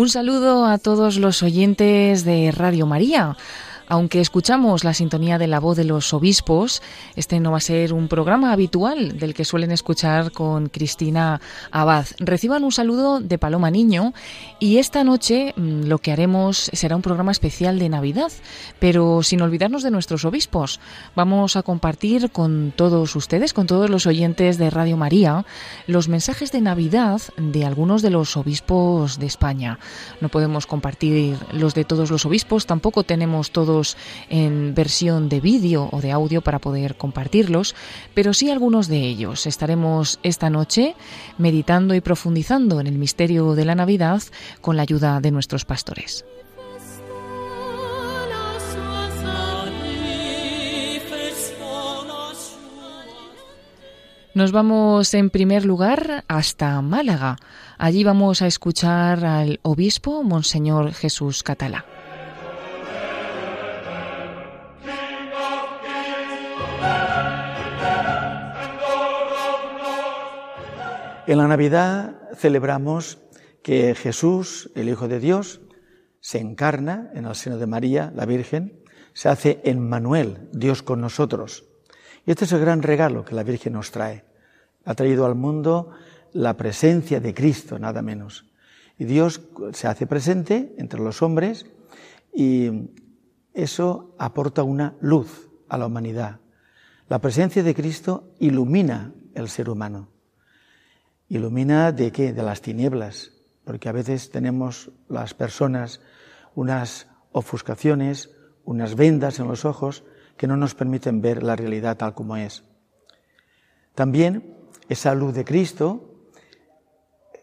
Un saludo a todos los oyentes de Radio María. Aunque escuchamos la sintonía de la voz de los obispos, este no va a ser un programa habitual del que suelen escuchar con Cristina Abad. Reciban un saludo de Paloma Niño y esta noche mm, lo que haremos será un programa especial de Navidad, pero sin olvidarnos de nuestros obispos. Vamos a compartir con todos ustedes, con todos los oyentes de Radio María, los mensajes de Navidad de algunos de los obispos de España. No podemos compartir los de todos los obispos, tampoco tenemos todos en versión de vídeo o de audio para poder compartirlos, pero sí algunos de ellos. Estaremos esta noche meditando y profundizando en el misterio de la Navidad con la ayuda de nuestros pastores. Nos vamos en primer lugar hasta Málaga. Allí vamos a escuchar al obispo Monseñor Jesús Catalá. En la Navidad celebramos que Jesús, el Hijo de Dios, se encarna en el seno de María, la Virgen, se hace en Manuel, Dios con nosotros. Y este es el gran regalo que la Virgen nos trae. Ha traído al mundo la presencia de Cristo, nada menos. Y Dios se hace presente entre los hombres y eso aporta una luz a la humanidad. La presencia de Cristo ilumina el ser humano. Ilumina de qué? De las tinieblas, porque a veces tenemos las personas unas ofuscaciones, unas vendas en los ojos que no nos permiten ver la realidad tal como es. También esa luz de Cristo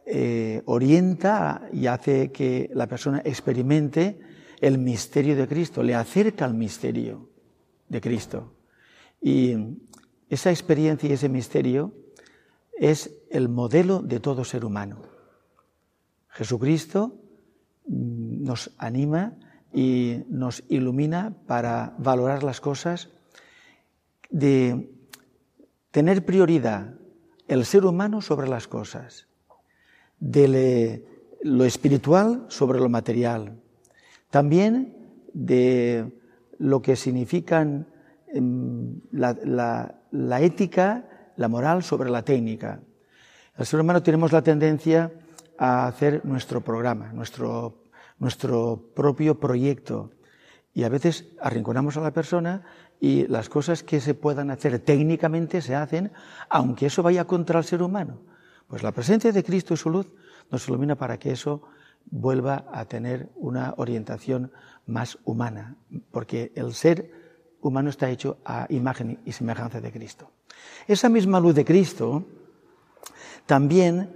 eh, orienta y hace que la persona experimente el misterio de Cristo, le acerca al misterio de Cristo. Y esa experiencia y ese misterio es el modelo de todo ser humano. Jesucristo mm, nos anima y nos ilumina para valorar las cosas, de tener prioridad el ser humano sobre las cosas, de lo espiritual sobre lo material, también de lo que significan em, la ética la moral sobre la técnica. El ser humano tenemos la tendencia a hacer nuestro programa, nuestro, nuestro propio proyecto. Y a veces arrinconamos a la persona y las cosas que se puedan hacer técnicamente se hacen, aunque eso vaya contra el ser humano. Pues la presencia de Cristo y su luz nos ilumina para que eso vuelva a tener una orientación más humana, porque el ser humano está hecho a imagen y semejanza de Cristo. Esa misma luz de Cristo también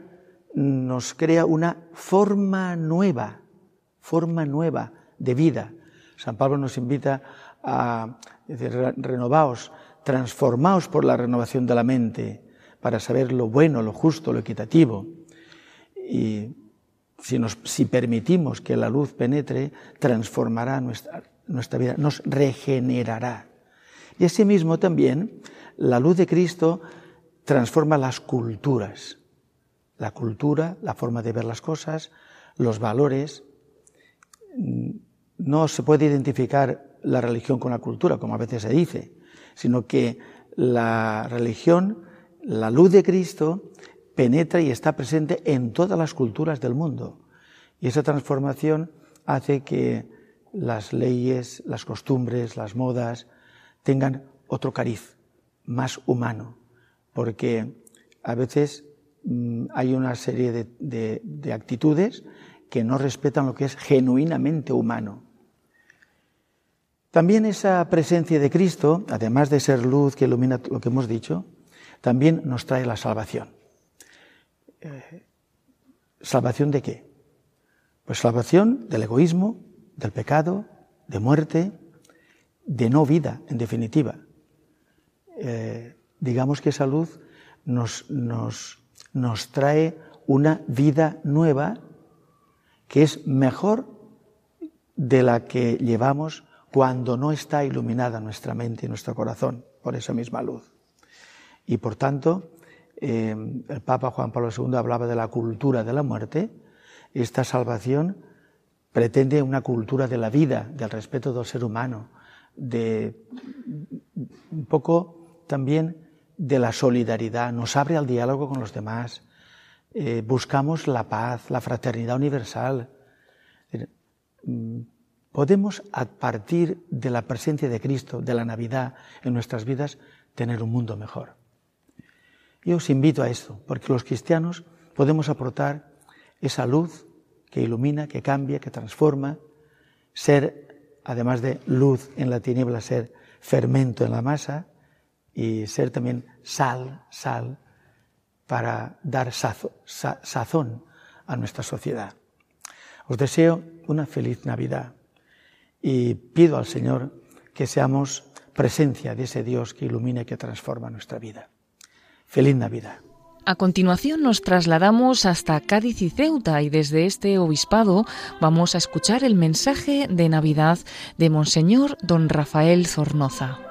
nos crea una forma nueva, forma nueva de vida. San Pablo nos invita a decir, renovaos, transformaos por la renovación de la mente para saber lo bueno, lo justo, lo equitativo. Y si, nos, si permitimos que la luz penetre, transformará nuestra, nuestra vida, nos regenerará. Y asimismo también la luz de Cristo transforma las culturas, la cultura, la forma de ver las cosas, los valores. No se puede identificar la religión con la cultura, como a veces se dice, sino que la religión, la luz de Cristo, penetra y está presente en todas las culturas del mundo. Y esa transformación hace que las leyes, las costumbres, las modas tengan otro cariz, más humano, porque a veces mm, hay una serie de, actitudes que no respetan lo que es genuinamente humano. También esa presencia de Cristo, además de ser luz que ilumina lo que hemos dicho, también nos trae la salvación. Eh, ¿Salvación de qué? Pues salvación del egoísmo, del pecado, de muerte, de no vida, en definitiva. Eh, digamos que esa luz nos, nos, nos trae una vida nueva que es mejor de la que llevamos cuando no está iluminada nuestra mente y nuestro corazón por esa misma luz. Y por tanto, eh, el Papa Juan Pablo II hablaba de la cultura de la muerte. Esta salvación pretende una cultura de la vida, del respeto del ser humano, de un poco también de la solidaridad, nos abre al diálogo con los demás, eh, buscamos la paz, la fraternidad universal. Mm, podemos, a partir de la presencia de Cristo, de la Navidad en nuestras vidas, tener un mundo mejor. Yo os invito a esto, porque los cristianos podemos aportar esa luz que ilumina, que cambia, que transforma, ser, además de luz en la tiniebla, ser fermento en la masa y ser también sal, sal, para dar sazón a nuestra sociedad. Os deseo una feliz Navidad y pido al Señor que seamos presencia de ese Dios que ilumina y que transforma nuestra vida. Feliz Navidad. A continuación nos trasladamos hasta Cádiz y Ceuta y desde este obispado vamos a escuchar el mensaje de Navidad de Monseñor Don Rafael Zornoza.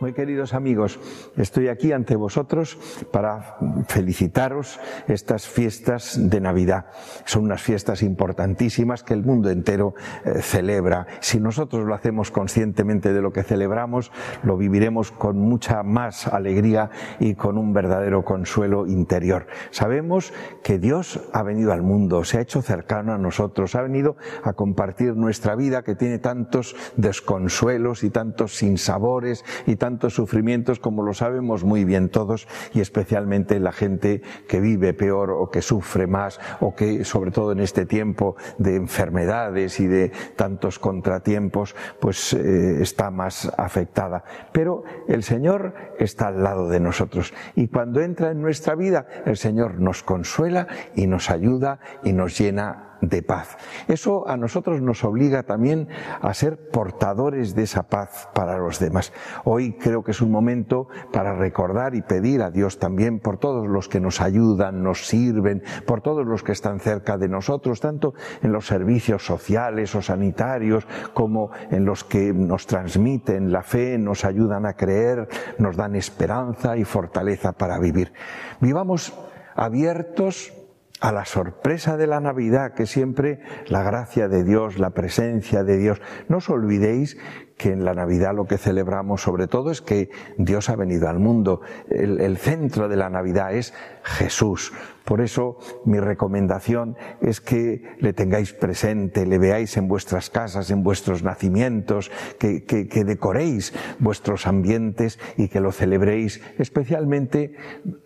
Muy queridos amigos, estoy aquí ante vosotros para felicitaros estas fiestas de Navidad. Son unas fiestas importantísimas que el mundo entero eh, celebra. Si nosotros lo hacemos conscientemente de lo que celebramos, lo viviremos con mucha más alegría y con un verdadero consuelo interior. Sabemos que Dios ha venido al mundo, se ha hecho cercano a nosotros, ha venido a compartir nuestra vida que tiene tantos desconsuelos y tantos sinsabores y tantos tantos sufrimientos como lo sabemos muy bien todos y especialmente la gente que vive peor o que sufre más o que sobre todo en este tiempo de enfermedades y de tantos contratiempos pues eh, está más afectada. Pero el Señor está al lado de nosotros y cuando entra en nuestra vida el Señor nos consuela y nos ayuda y nos llena de paz. Eso a nosotros nos obliga también a ser portadores de esa paz para los demás. Hoy creo que es un momento para recordar y pedir a Dios también por todos los que nos ayudan, nos sirven, por todos los que están cerca de nosotros, tanto en los servicios sociales o sanitarios como en los que nos transmiten la fe, nos ayudan a creer, nos dan esperanza y fortaleza para vivir. Vivamos abiertos a la sorpresa de la Navidad, que siempre la gracia de Dios, la presencia de Dios. No os olvidéis que en la Navidad lo que celebramos sobre todo es que Dios ha venido al mundo. El, centro de la Navidad es Jesús. Por eso mi recomendación es que le tengáis presente, le veáis en vuestras casas, en vuestros nacimientos, que, decoréis vuestros ambientes y que lo celebréis especialmente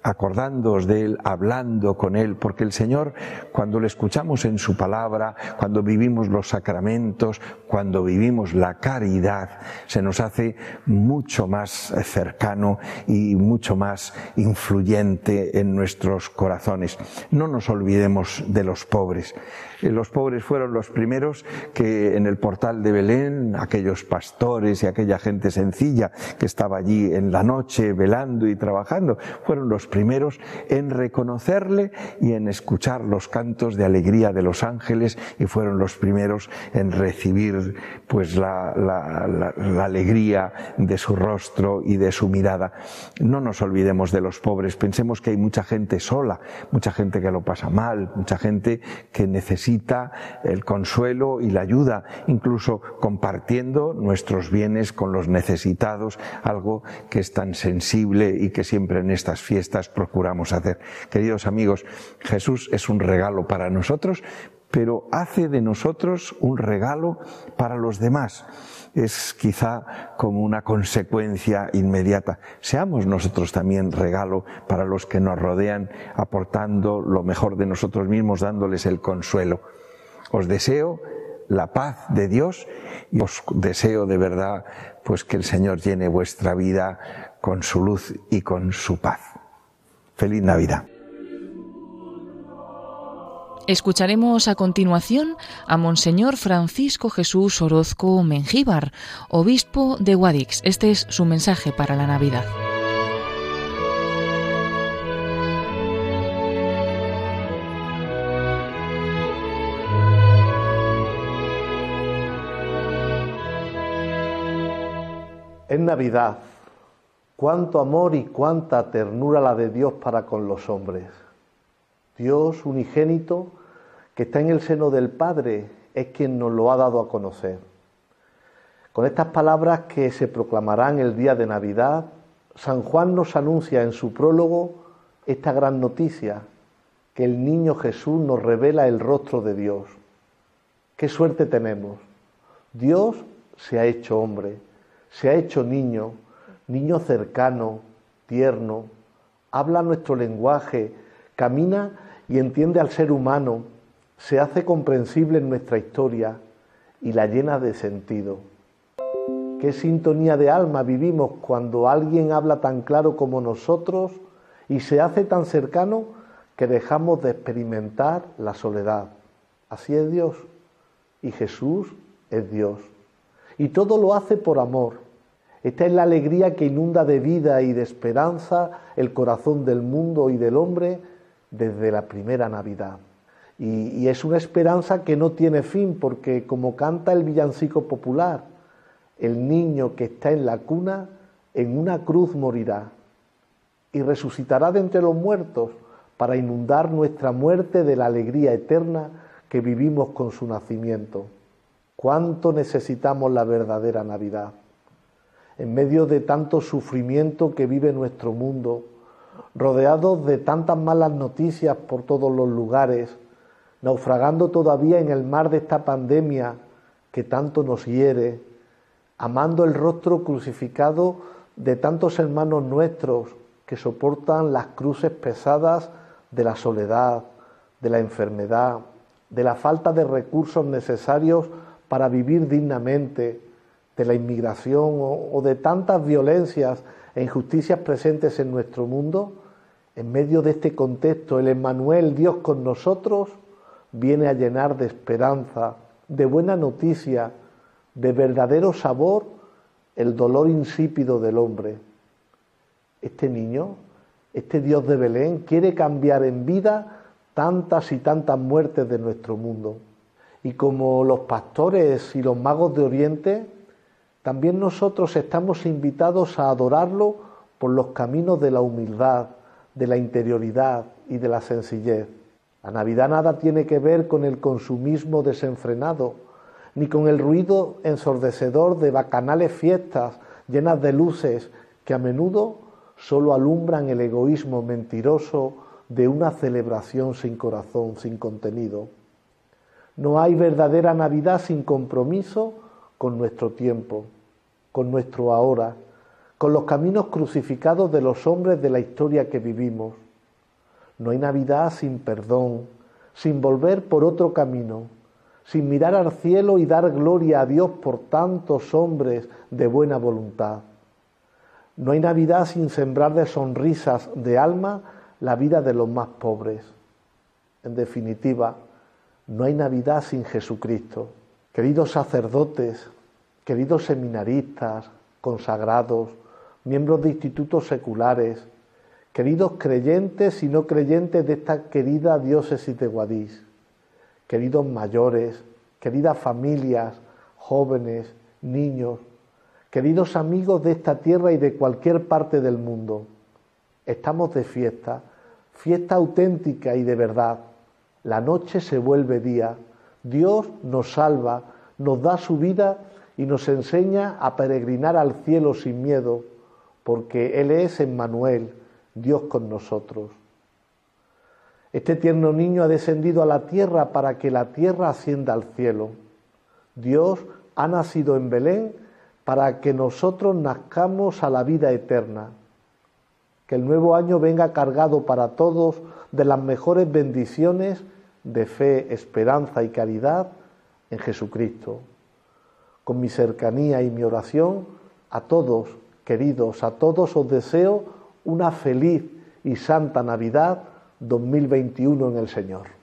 acordándoos de Él, hablando con Él, porque el Señor, cuando le escuchamos en su palabra, cuando vivimos los sacramentos, cuando vivimos la caridad, se nos hace mucho más cercano y mucho más influyente en nuestros corazones. No nos olvidemos de los pobres. Los pobres fueron los primeros que en el portal de Belén, aquellos pastores y aquella gente sencilla que estaba allí en la noche velando y trabajando, fueron los primeros en reconocerle y en escuchar los cantos de alegría de los ángeles y fueron los primeros en recibir pues la, la alegría de su rostro y de su mirada. No nos olvidemos de los pobres, pensemos que hay mucha gente sola, mucha gente que lo pasa mal, mucha gente que necesita el consuelo y la ayuda, incluso compartiendo nuestros bienes con los necesitados, algo que es tan sensible y que siempre en estas fiestas procuramos hacer. Queridos amigos, Jesús es un regalo para nosotros, pero hace de nosotros un regalo para los demás. Es quizá como una consecuencia inmediata. Seamos nosotros también regalo para los que nos rodean, aportando lo mejor de nosotros mismos, dándoles el consuelo. Os deseo la paz de Dios y os deseo de verdad pues que el Señor llene vuestra vida con su luz y con su paz. Feliz Navidad. Escucharemos a continuación a Monseñor Francisco Jesús Orozco Mengíbar, obispo de Guadix. Este es su mensaje para la Navidad. En Navidad, cuánto amor y cuánta ternura la de Dios para con los hombres Dios unigénito que está en el seno del Padre es quien nos lo ha dado a conocer. Con estas palabras que se proclamarán el día de Navidad, San Juan nos anuncia en su prólogo esta gran noticia, que el niño Jesús nos revela el rostro de Dios. Qué suerte tenemos. Dios se ha hecho hombre, se ha hecho niño, niño cercano, tierno, habla nuestro lenguaje, camina y entiende al ser humano, se hace comprensible en nuestra historia y la llena de sentido. Qué sintonía de alma vivimos cuando alguien habla tan claro como nosotros y se hace tan cercano que dejamos de experimentar la soledad. Así es Dios. Y Jesús es Dios. Y todo lo hace por amor. Esta es la alegría que inunda de vida y de esperanza el corazón del mundo y del hombre desde la primera Navidad. Y, es una esperanza que no tiene fin, porque como canta el villancico popular, el niño que está en la cuna en una cruz morirá y resucitará de entre los muertos para inundar nuestra muerte de la alegría eterna que vivimos con su nacimiento. ¿Cuánto necesitamos la verdadera Navidad? En medio de tanto sufrimiento que vive nuestro mundo, rodeados de tantas malas noticias por todos los lugares, naufragando todavía en el mar de esta pandemia que tanto nos hiere, amando el rostro crucificado de tantos hermanos nuestros que soportan las cruces pesadas de la soledad, de la enfermedad, de la falta de recursos necesarios para vivir dignamente, de la inmigración o, de tantas violencias e injusticias presentes en nuestro mundo, en medio de este contexto, el Emmanuel, Dios con nosotros, viene a llenar de esperanza, de buena noticia, de verdadero sabor el dolor insípido del hombre. Este niño, este Dios de Belén, quiere cambiar en vida tantas y tantas muertes de nuestro mundo. Y como los pastores y los magos de Oriente, también nosotros estamos invitados a adorarlo por los caminos de la humildad, de la interioridad y de la sencillez. La Navidad nada tiene que ver con el consumismo desenfrenado, ni con el ruido ensordecedor de bacanales fiestas llenas de luces que a menudo solo alumbran el egoísmo mentiroso de una celebración sin corazón, sin contenido. No hay verdadera Navidad sin compromiso con nuestro tiempo, con nuestro ahora, con los caminos crucificados de los hombres de la historia que vivimos. No hay Navidad sin perdón, sin volver por otro camino, sin mirar al cielo y dar gloria a Dios por tantos hombres de buena voluntad. No hay Navidad sin sembrar de sonrisas de alma la vida de los más pobres. En definitiva, no hay Navidad sin Jesucristo. Queridos sacerdotes, queridos seminaristas, consagrados, miembros de institutos seculares, queridos creyentes y no creyentes de esta querida diócesis de Guadix, queridos mayores, queridas familias, jóvenes, niños, queridos amigos de esta tierra y de cualquier parte del mundo, estamos de fiesta, fiesta auténtica y de verdad. La noche se vuelve día, Dios nos salva, nos da su vida y nos enseña a peregrinar al cielo sin miedo, porque Él es Emmanuel, Dios con nosotros. Este tierno niño ha descendido a la tierra para que la tierra ascienda al cielo. Dios ha nacido en Belén para que nosotros nazcamos a la vida eterna. Que el nuevo año venga cargado para todos de las mejores bendiciones de fe, esperanza y caridad en Jesucristo. Con mi cercanía y mi oración, a todos, queridos, a todos os deseo una feliz y santa Navidad 2021 en el Señor.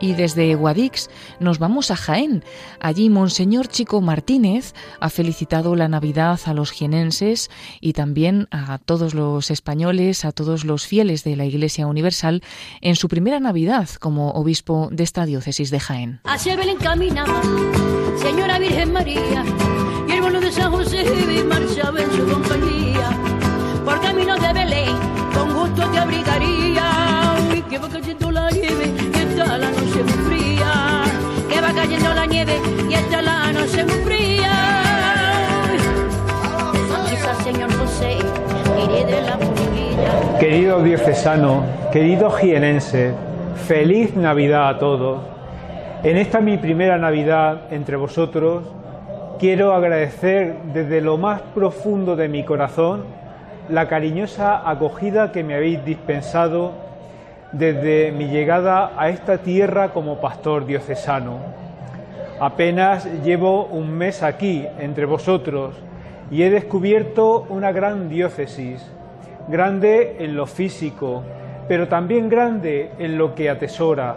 Y desde Guadix nos vamos a Jaén. Allí Monseñor Chico Martínez ha felicitado la Navidad a los jienenses y también a todos los españoles, a todos los fieles de la Iglesia Universal en su primera Navidad como obispo de esta diócesis de Jaén. Señora Virgen María, y de San José marchaba en su compañía. Por de Belén, con gusto te abrigaría. que va cayendo la la noche muy Querido diocesano, querido jienense, feliz Navidad a todos. En esta mi primera Navidad entre vosotros, quiero agradecer desde lo más profundo de mi corazón la cariñosa acogida que me habéis dispensado desde mi llegada a esta tierra como pastor diocesano. Apenas llevo un mes aquí entre vosotros y he descubierto una gran diócesis, grande en lo físico, pero también grande en lo que atesora,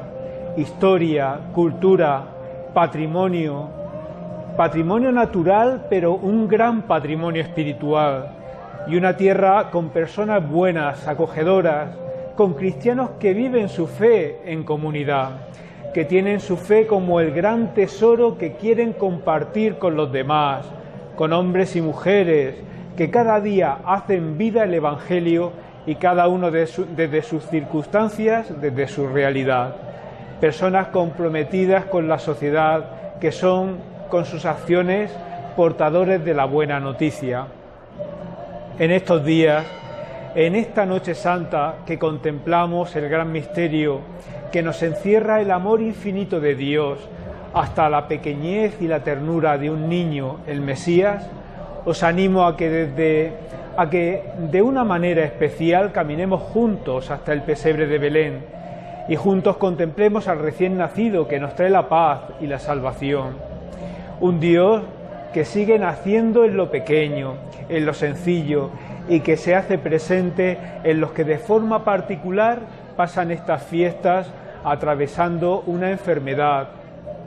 historia, cultura, patrimonio, patrimonio natural, pero un gran patrimonio espiritual, y una tierra con personas buenas, acogedoras, con cristianos que viven su fe en comunidad, que tienen su fe como el gran tesoro que quieren compartir con los demás, con hombres y mujeres, que cada día hacen vida el Evangelio y cada uno desde sus circunstancias, desde su realidad personas comprometidas con la sociedad que son con sus acciones portadores de la buena noticia. En estos días, en esta noche santa que contemplamos el gran misterio que nos encierra el amor infinito de Dios hasta la pequeñez y la ternura de un niño, el Mesías, os animo a que desde a que de una manera especial caminemos juntos hasta el pesebre de Belén y juntos contemplemos al recién nacido que nos trae la paz y la salvación. Un Dios que sigue naciendo en lo pequeño, en lo sencillo y que se hace presente en los que de forma particular pasan estas fiestas atravesando una enfermedad,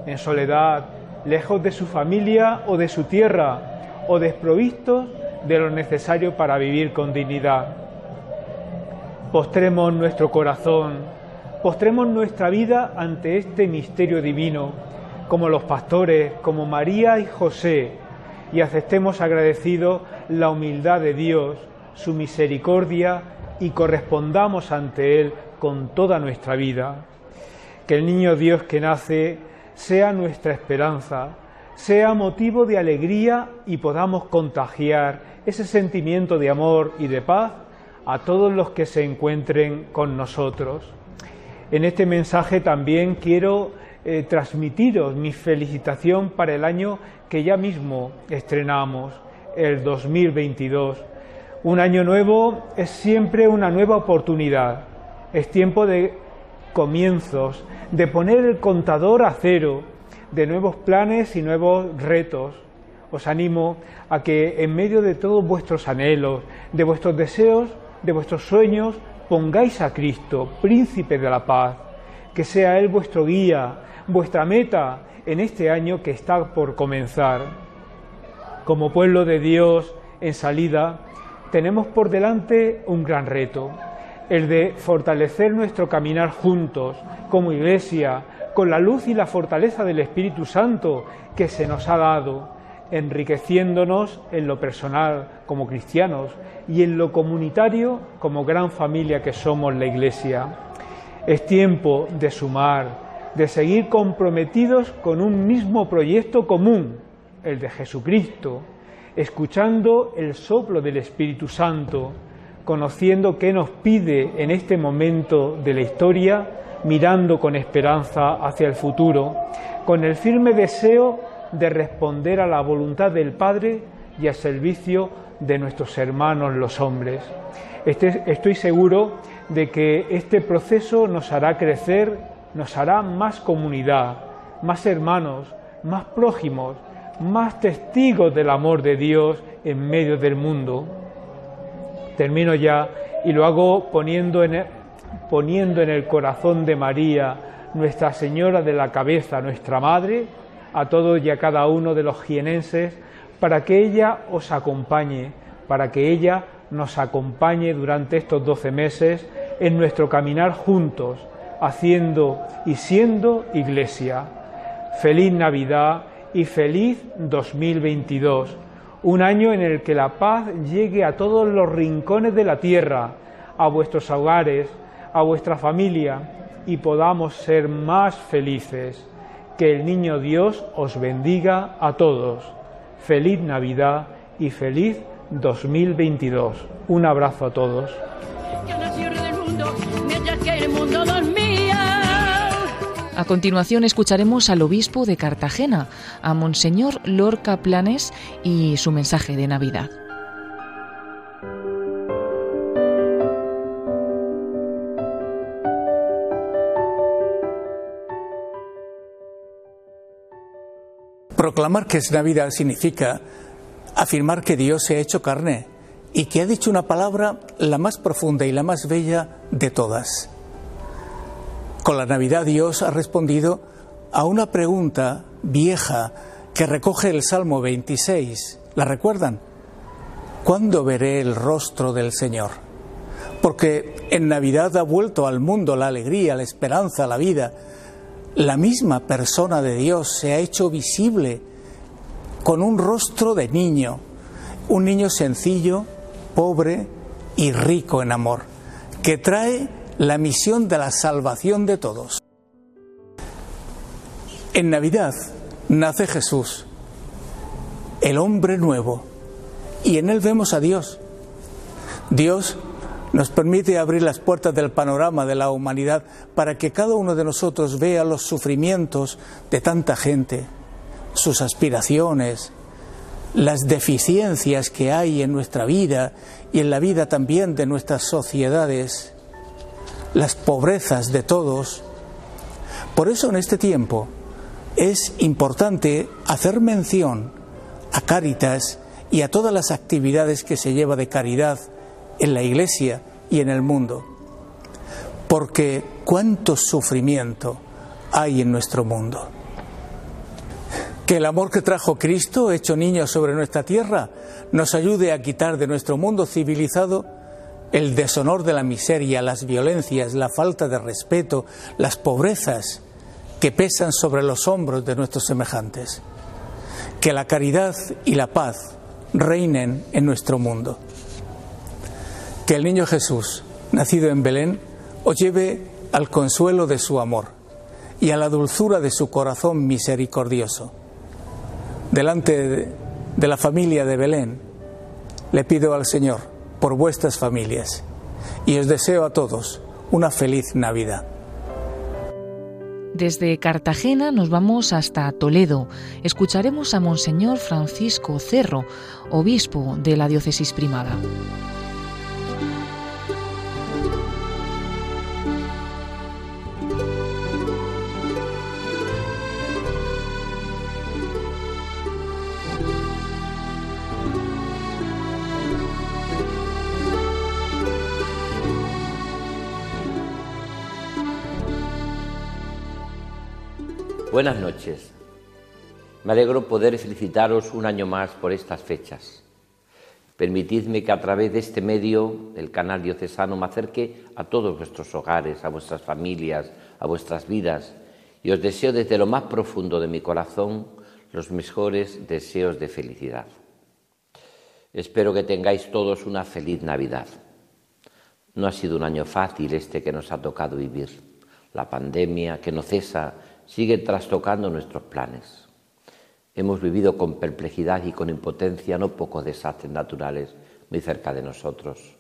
en soledad, lejos de su familia o de su tierra, o desprovistos de lo necesario para vivir con dignidad. Postremos nuestro corazón Postremos nuestra vida ante este misterio divino, como los pastores, como María y José, y aceptemos agradecido la humildad de Dios, su misericordia, y correspondamos ante Él con toda nuestra vida. Que el niño Dios que nace sea nuestra esperanza, sea motivo de alegría y podamos contagiar ese sentimiento de amor y de paz a todos los que se encuentren con nosotros. En este mensaje también quiero eh, transmitiros mi felicitación para el año que ya mismo estrenamos, el 2022. Un año nuevo es siempre una nueva oportunidad, es tiempo de comienzos, de poner el contador a cero, de nuevos planes y nuevos retos. Os animo a que en medio de todos vuestros anhelos, de vuestros deseos, de vuestros sueños, pongáis a Cristo, príncipe de la paz, que sea Él vuestro guía, vuestra meta en este año que está por comenzar. Como pueblo de Dios en salida, tenemos por delante un gran reto, el de fortalecer nuestro caminar juntos, como iglesia, con la luz y la fortaleza del Espíritu Santo que se nos ha dado, enriqueciéndonos en lo personal como cristianos y en lo comunitario como gran familia que somos la Iglesia. Es tiempo de sumar, de seguir comprometidos con un mismo proyecto común, el de Jesucristo, escuchando el soplo del Espíritu Santo, conociendo qué nos pide en este momento de la historia, mirando con esperanza hacia el futuro, con el firme deseo de responder a la voluntad del Padre y al servicio de nuestros hermanos los hombres. Este, estoy seguro de que este proceso nos hará crecer, nos hará más comunidad, más hermanos, más prójimos, más testigos del amor de Dios en medio del mundo. Termino ya y lo hago poniendo en poniendo en el corazón de María Nuestra Señora de la Cabeza, nuestra Madre, a todos y a cada uno de los jienenses, para que ella os acompañe, para que ella nos acompañe durante estos doce meses en nuestro caminar juntos, haciendo y siendo iglesia. Feliz Navidad y feliz 2022, un año en el que la paz llegue a todos los rincones de la tierra, a vuestros hogares, a vuestra familia y podamos ser más felices. Que el niño Dios os bendiga a todos. Feliz Navidad y feliz 2022. Un abrazo a todos. A continuación escucharemos al obispo de Cartagena, a Monseñor Lorca Planes y su mensaje de Navidad. Proclamar que es Navidad significa afirmar que Dios se ha hecho carne y que ha dicho una palabra la más profunda y la más bella de todas. Con la Navidad Dios ha respondido a una pregunta vieja que recoge el Salmo 26. ¿La recuerdan? ¿Cuándo veré el rostro del Señor? Porque en Navidad ha vuelto al mundo la alegría, la esperanza, la vida. La misma persona de Dios se ha hecho visible con un rostro de niño, un niño sencillo, pobre y rico en amor, que trae la misión de la salvación de todos. En Navidad nace Jesús, el hombre nuevo, y en él vemos a Dios. Dios nos permite abrir las puertas del panorama de la humanidad para que cada uno de nosotros vea los sufrimientos de tanta gente, sus aspiraciones, las deficiencias que hay en nuestra vida y en la vida también de nuestras sociedades las pobrezas de todos. Por eso en este tiempo es importante hacer mención a Cáritas y a todas las actividades que se lleva de caridad en la Iglesia y en el mundo. Porque cuánto sufrimiento hay en nuestro mundo. Que el amor que trajo Cristo, hecho niño sobre nuestra tierra, nos ayude a quitar de nuestro mundo civilizado el deshonor de la miseria, las violencias, la falta de respeto, las pobrezas que pesan sobre los hombros de nuestros semejantes. Que la caridad y la paz reinen en nuestro mundo. Que el niño Jesús, nacido en Belén, os lleve al consuelo de su amor y a la dulzura de su corazón misericordioso. Delante de la familia de Belén, le pido al Señor por vuestras familias y os deseo a todos una feliz Navidad. Desde Cartagena nos vamos hasta Toledo. Escucharemos a Monseñor Francisco Cerro, obispo de la diócesis primada. Buenas noches. Me alegro poder felicitaros un año más por estas fechas. Permitidme que a través de este medio, el canal diocesano, me acerque a todos vuestros hogares, a vuestras familias, a vuestras vidas, y os deseo desde lo más profundo de mi corazón los mejores deseos de felicidad. Espero que tengáis todos una feliz Navidad. No ha sido un año fácil este que nos ha tocado vivir. La pandemia que no cesa sigue trastocando nuestros planes. Hemos vivido con perplejidad y con impotencia no pocos desastres naturales muy cerca de nosotros,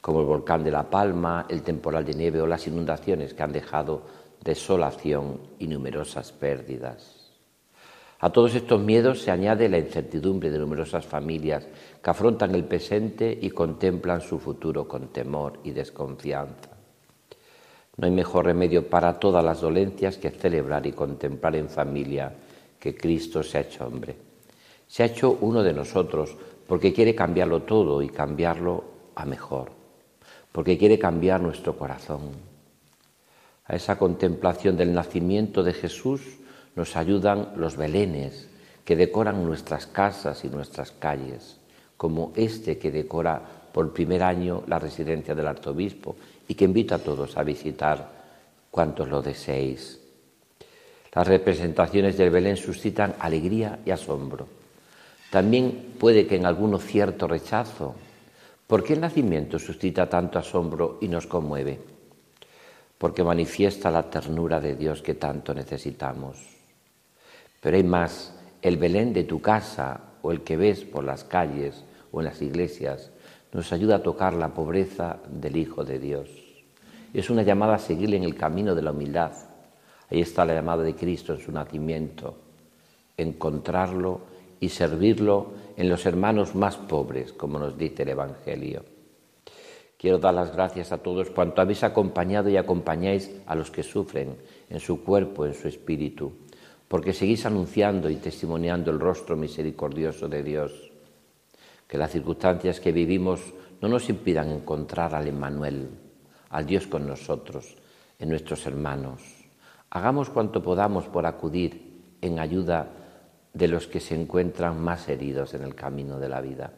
como el volcán de La Palma, el temporal de nieve o las inundaciones que han dejado desolación y numerosas pérdidas. A todos estos miedos se añade la incertidumbre de numerosas familias que afrontan el presente y contemplan su futuro con temor y desconfianza. No hay mejor remedio para todas las dolencias que celebrar y contemplar en familia que Cristo se ha hecho hombre. Se ha hecho uno de nosotros porque quiere cambiarlo todo y cambiarlo a mejor, porque quiere cambiar nuestro corazón. A esa contemplación del nacimiento de Jesús nos ayudan los belenes que decoran nuestras casas y nuestras calles, como este que decora por primer año la residencia del arzobispo y que invito a todos a visitar cuantos lo deseéis. Las representaciones del Belén suscitan alegría y asombro. También puede que en alguno cierto rechazo. ¿Por qué el nacimiento suscita tanto asombro y nos conmueve? Porque manifiesta la ternura de Dios que tanto necesitamos. Pero hay más, el Belén de tu casa o el que ves por las calles o en las iglesias nos ayuda a tocar la pobreza del Hijo de Dios. Es una llamada a seguirle en el camino de la humildad. Ahí está la llamada de Cristo en su nacimiento, encontrarlo y servirlo en los hermanos más pobres, como nos dice el Evangelio. Quiero dar las gracias a todos cuanto habéis acompañado y acompañáis a los que sufren en su cuerpo, en su espíritu, porque seguís anunciando y testimoniando el rostro misericordioso de Dios. Que las circunstancias que vivimos no nos impidan encontrar al Emmanuel, al Dios con nosotros, en nuestros hermanos. Hagamos cuanto podamos por acudir en ayuda de los que se encuentran más heridos en el camino de la vida.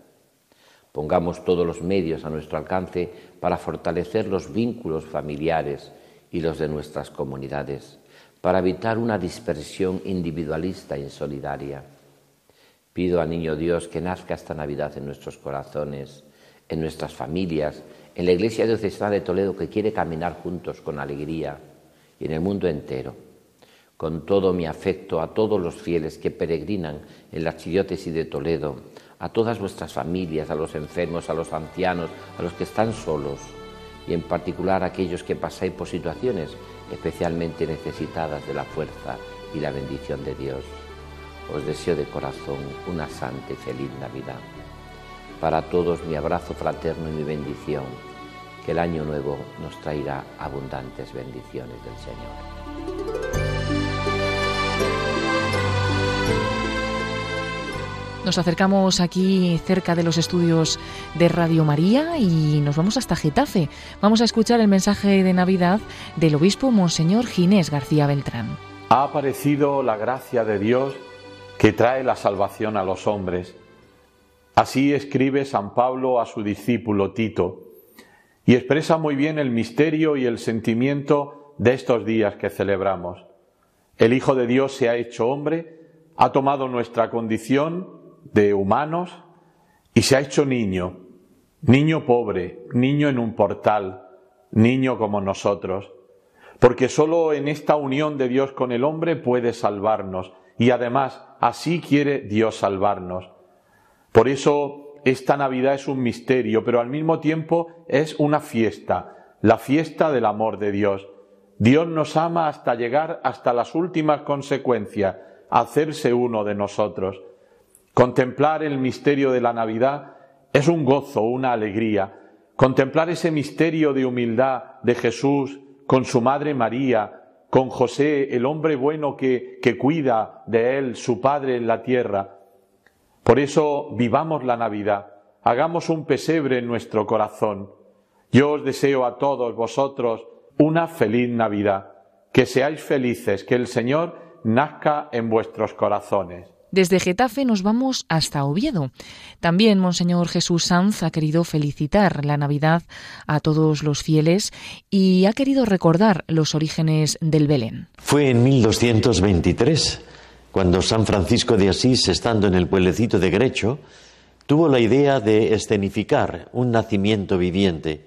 Pongamos todos los medios a nuestro alcance para fortalecer los vínculos familiares y los de nuestras comunidades, para evitar una dispersión individualista e insolidaria. Pido al Niño Dios que nazca esta Navidad en nuestros corazones, en nuestras familias, en la Iglesia Diocesana de Toledo que quiere caminar juntos con alegría y en el mundo entero. Con todo mi afecto a todos los fieles que peregrinan en la archidiócesis de Toledo, a todas vuestras familias, a los enfermos, a los ancianos, a los que están solos y en particular a aquellos que pasáis por situaciones especialmente necesitadas de la fuerza y la bendición de Dios. Os deseo de corazón una santa y feliz Navidad. Para todos mi abrazo fraterno y mi bendición que el año nuevo nos traerá abundantes bendiciones del Señor. Nos acercamos aquí cerca de los estudios de Radio María y nos vamos hasta Getafe. Vamos a escuchar el mensaje de Navidad del obispo Monseñor Ginés García Beltrán. Ha aparecido la gracia de Dios que trae la salvación a los hombres. Así escribe San Pablo a su discípulo Tito y expresa muy bien el misterio y el sentimiento de estos días que celebramos. El Hijo de Dios se ha hecho hombre, ha tomado nuestra condición de humanos y se ha hecho niño, niño pobre, niño en un portal, niño como nosotros, porque sólo en esta unión de Dios con el hombre puede salvarnos y además así quiere Dios salvarnos. Por eso esta Navidad es un misterio, pero al mismo tiempo es una fiesta, la fiesta del amor de Dios. Dios nos ama hasta llegar hasta las últimas consecuencias, hacerse uno de nosotros. Contemplar el misterio de la Navidad es un gozo, una alegría. Contemplar ese misterio de humildad de Jesús con su Madre María, con José, el hombre bueno que, que cuida de él, su Padre en la tierra, por eso vivamos la Navidad, hagamos un pesebre en nuestro corazón. Yo os deseo a todos vosotros una feliz Navidad, que seáis felices, que el Señor nazca en vuestros corazones. Desde Getafe nos vamos hasta Oviedo. También Monseñor Jesús Sanz ha querido felicitar la Navidad a todos los fieles y ha querido recordar los orígenes del Belén. Fue en 1223 cuando San Francisco de Asís, estando en el pueblecito de Grecho, tuvo la idea de escenificar un nacimiento viviente.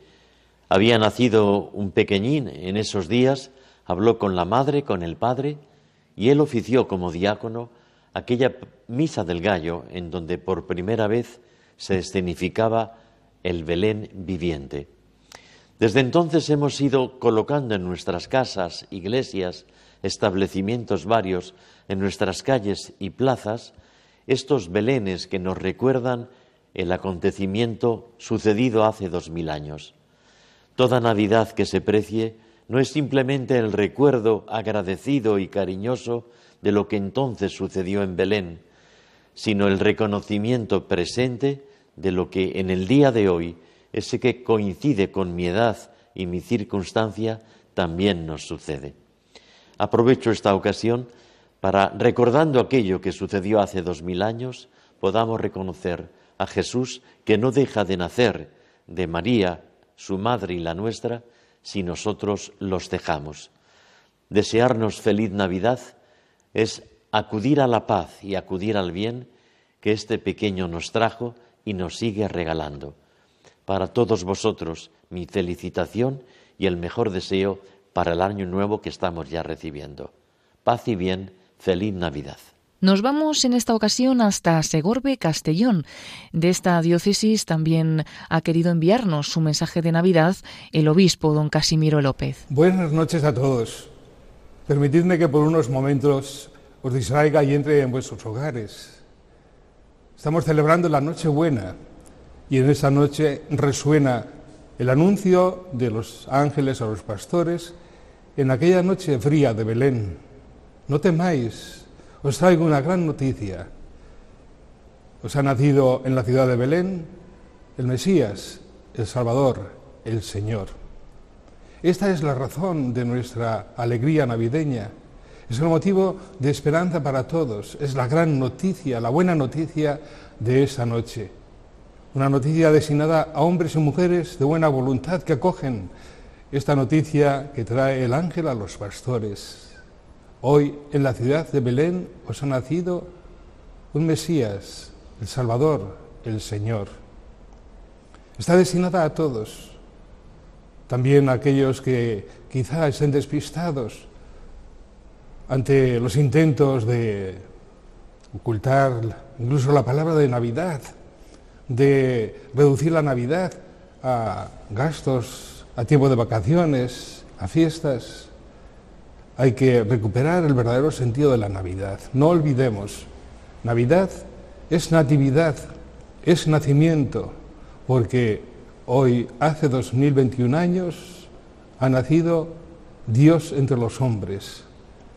Había nacido un pequeñín en esos días, habló con la madre, con el padre, y él ofició como diácono aquella misa del gallo en donde por primera vez se escenificaba el Belén viviente. Desde entonces hemos ido colocando en nuestras casas, iglesias, establecimientos varios, en nuestras calles y plazas, estos belenes que nos recuerdan el acontecimiento sucedido hace dos mil años. Toda Navidad que se precie no es simplemente el recuerdo agradecido y cariñoso de lo que entonces sucedió en Belén, sino el reconocimiento presente de lo que en el día de hoy, ese que coincide con mi edad y mi circunstancia, también nos sucede. Aprovecho esta ocasión para, recordando aquello que sucedió hace dos mil años, podamos reconocer a Jesús que no deja de nacer de María, su madre y la nuestra, si nosotros los dejamos. Desearnos feliz Navidad es acudir a la paz y acudir al bien que este pequeño nos trajo y nos sigue regalando. Para todos vosotros mi felicitación y el mejor deseo para el año nuevo que estamos ya recibiendo. Paz y bien, feliz Navidad. Nos vamos en esta ocasión hasta Segorbe, Castellón. De esta diócesis también ha querido enviarnos su mensaje de Navidad el obispo don Casimiro López. Buenas noches a todos. Permitidme que por unos momentos os distraiga y entre en vuestros hogares. Estamos celebrando la Nochebuena y en esa noche resuena el anuncio de los ángeles a los pastores en aquella noche fría de Belén. No temáis, os traigo una gran noticia. Os ha nacido en la ciudad de Belén el Mesías, el Salvador, el Señor. Esta es la razón de nuestra alegría navideña. Es el motivo de esperanza para todos. Es la gran noticia, la buena noticia de esa noche. Una noticia destinada a hombres y mujeres de buena voluntad que acogen esta noticia que trae el ángel a los pastores. Hoy en la ciudad de Belén os ha nacido un Mesías, el Salvador, el Señor. Está destinada a todos, también aquellos que quizá estén despistados ante los intentos de ocultar incluso la palabra de Navidad de reducir la Navidad a gastos, a tiempo de vacaciones, a fiestas. Hay que recuperar el verdadero sentido de la Navidad. No olvidemos, Navidad es natividad, es nacimiento, porque hoy, hace 2021 años, ha nacido Dios entre los hombres.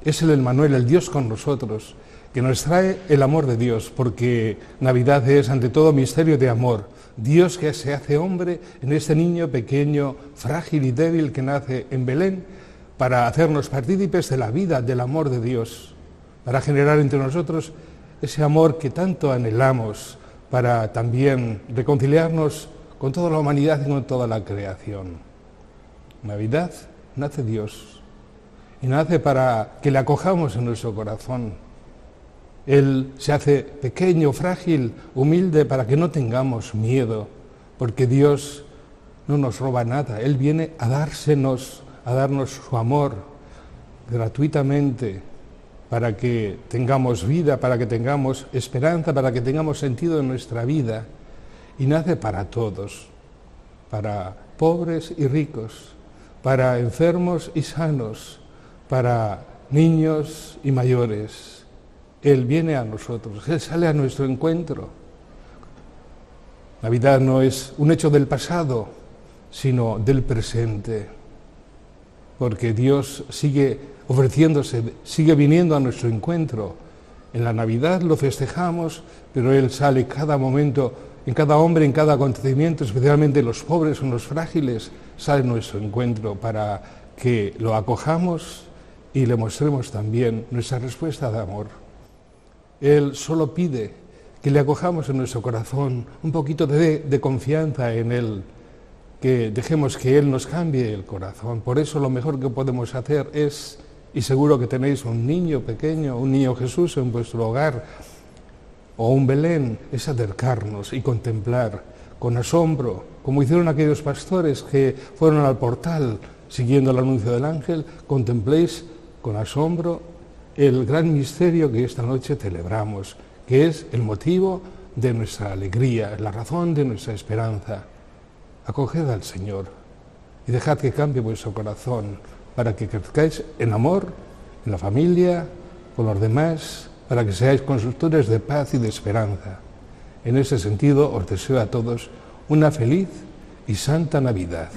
Es el Emmanuel, el Dios con nosotros, que nos trae el amor de Dios, porque Navidad es ante todo misterio de amor. Dios que se hace hombre en este niño pequeño, frágil y débil que nace en Belén, para hacernos partícipes de la vida, del amor de Dios, para generar entre nosotros ese amor que tanto anhelamos, para también reconciliarnos con toda la humanidad y con toda la creación. Navidad nace Dios y nace para que le acojamos en nuestro corazón él se hace pequeño, frágil, humilde para que no tengamos miedo, porque Dios no nos roba nada. Él viene a dársenos, a darnos su amor gratuitamente para que tengamos vida, para que tengamos esperanza, para que tengamos sentido en nuestra vida. Y nace para todos, para pobres y ricos, para enfermos y sanos, para niños y mayores él viene a nosotros, Él sale a nuestro encuentro. Navidad no es un hecho del pasado, sino del presente, porque Dios sigue ofreciéndose, sigue viniendo a nuestro encuentro. En la Navidad lo festejamos, pero Él sale cada momento, en cada hombre, en cada acontecimiento, especialmente los pobres o los frágiles, sale nuestro encuentro para que lo acojamos y le mostremos también nuestra respuesta de amor. Él solo pide que le acojamos en nuestro corazón un poquito de, confianza en Él, que dejemos que Él nos cambie el corazón. Por eso lo mejor que podemos hacer es, y seguro que tenéis un niño pequeño, un niño Jesús en vuestro hogar, o un Belén, es acercarnos y contemplar con asombro, como hicieron aquellos pastores que fueron al portal siguiendo el anuncio del ángel, contempléis con asombro el gran misterio que esta noche celebramos, que es el motivo de nuestra alegría, la razón de nuestra esperanza. Acoged al Señor y dejad que cambie vuestro corazón para que crezcáis en amor, en la familia, con los demás, para que seáis constructores de paz y de esperanza. En ese sentido, os deseo a todos una feliz y santa Navidad.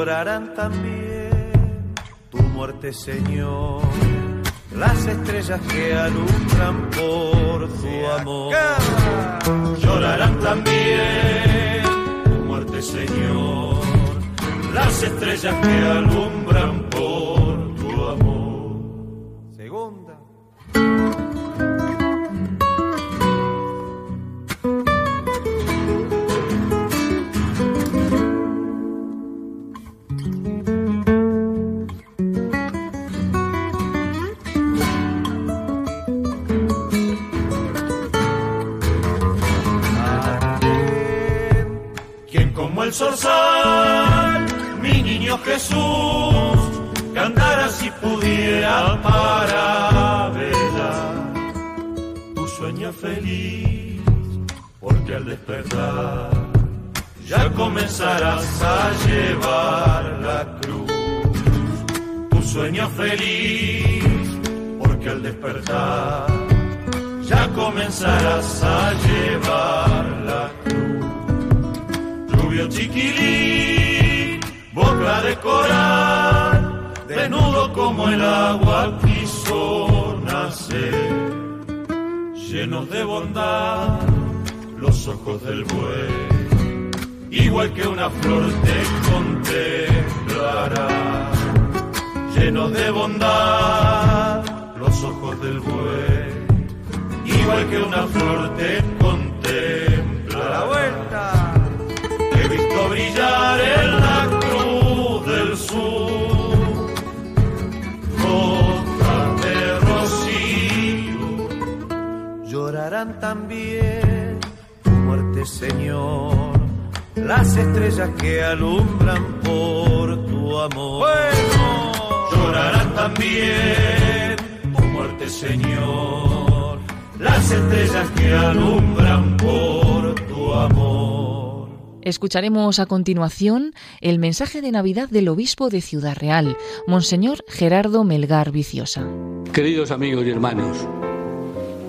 Llorarán también tu muerte, Señor las estrellas que alumbran por tu amor. Llorarán también tu muerte, Señor, las estrellas que alumbran por Jesús, cantara si pudiera para velar tu sueño feliz, porque al despertar ya comenzarás a llevar la cruz. Tu sueño feliz, porque al despertar ya comenzarás a llevar la cruz rubio chiquilín, boca de coral, desnudo como el agua quiso nacer, llenos de bondad los ojos del buey, igual que una flor te contemplará, llenos de bondad los ojos del buey, igual que una flor te contemplará. la vuelta he visto brillar en la también tu muerte, Señor, las estrellas que alumbran por tu amor. Llorarán también tu muerte, Señor, las estrellas que alumbran por tu amor. Escucharemos a continuación el mensaje de Navidad del obispo de Ciudad Real, Monseñor Gerardo Melgar Viciosa. Queridos amigos y hermanos,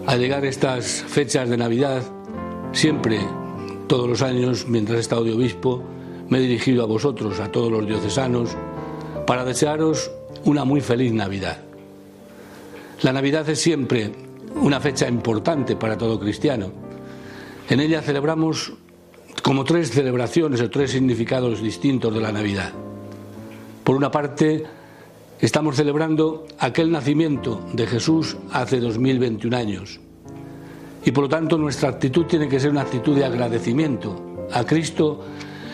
al llegar estas fechas de Navidad, siempre, todos los años, mientras he estado de obispo, me he dirigido a vosotros, a todos los diocesanos, para desearos una muy feliz Navidad. La Navidad es siempre una fecha importante para todo cristiano. En ella celebramos como tres celebraciones o tres significados distintos de la Navidad. Por una parte, estamos celebrando aquel nacimiento de Jesús hace 2021 años. Y por lo tanto nuestra actitud tiene que ser una actitud de agradecimiento a Cristo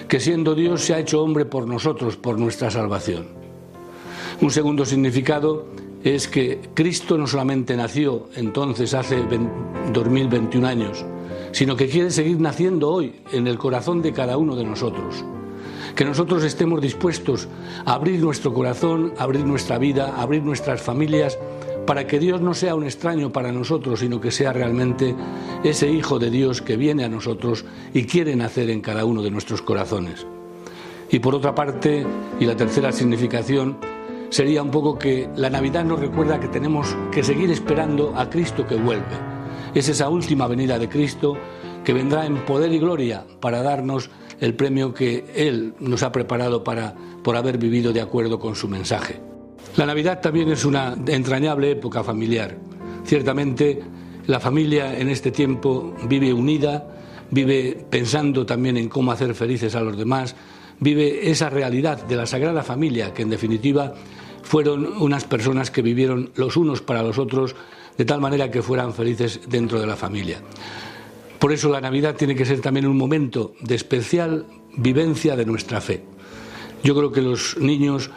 que siendo Dios se ha hecho hombre por nosotros, por nuestra salvación. Un segundo significado es que Cristo no solamente nació entonces hace 2021 años, sino que quiere seguir naciendo hoy en el corazón de cada uno de nosotros. Que nosotros estemos dispuestos a abrir nuestro corazón, abrir nuestra vida, abrir nuestras familias, para que Dios no sea un extraño para nosotros, sino que sea realmente ese Hijo de Dios que viene a nosotros y quiere nacer en cada uno de nuestros corazones. Y por otra parte, y la tercera significación, sería un poco que la Navidad nos recuerda que tenemos que seguir esperando a Cristo que vuelve. Es esa última venida de Cristo que vendrá en poder y gloria para darnos el premio que Él nos ha preparado para, por haber vivido de acuerdo con su mensaje. La Navidad también es una entrañable época familiar. Ciertamente la familia en este tiempo vive unida, vive pensando también en cómo hacer felices a los demás, vive esa realidad de la Sagrada Familia, que en definitiva fueron unas personas que vivieron los unos para los otros de tal manera que fueran felices dentro de la familia. Por eso la Navidad tiene que ser también un momento de especial vivencia de nuestra fe. Yo creo que los niños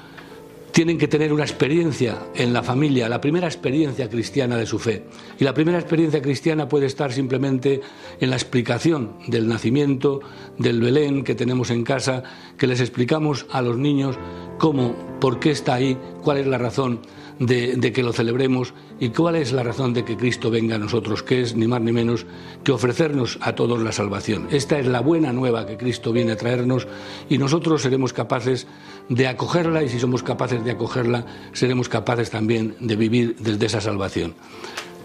tienen que tener una experiencia en la familia, la primera experiencia cristiana de su fe. Y la primera experiencia cristiana puede estar simplemente en la explicación del nacimiento, del Belén que tenemos en casa, que les explicamos a los niños cómo, por qué está ahí, cuál es la razón de, que lo celebremos y cuál es la razón de que Cristo venga a nosotros, que es ni más ni menos que ofrecernos a todos la salvación. Esta es la buena nueva que Cristo viene a traernos y nosotros seremos capaces de acogerla y si somos capaces de acogerla, seremos capaces también de vivir desde esa salvación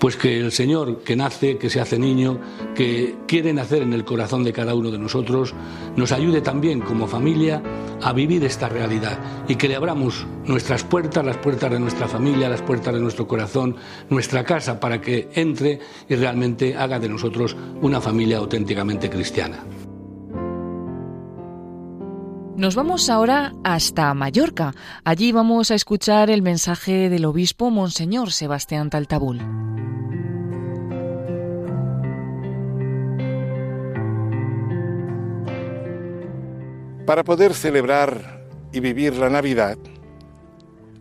pues que el Señor que nace, que se hace niño, que quiere nacer en el corazón de cada uno de nosotros, nos ayude también como familia a vivir esta realidad y que le abramos nuestras puertas, las puertas de nuestra familia, las puertas de nuestro corazón, nuestra casa, para que entre y realmente haga de nosotros una familia auténticamente cristiana. Nos vamos ahora hasta Mallorca. Allí vamos a escuchar el mensaje del obispo Monseñor Sebastián Taltabul. Para poder celebrar y vivir la Navidad,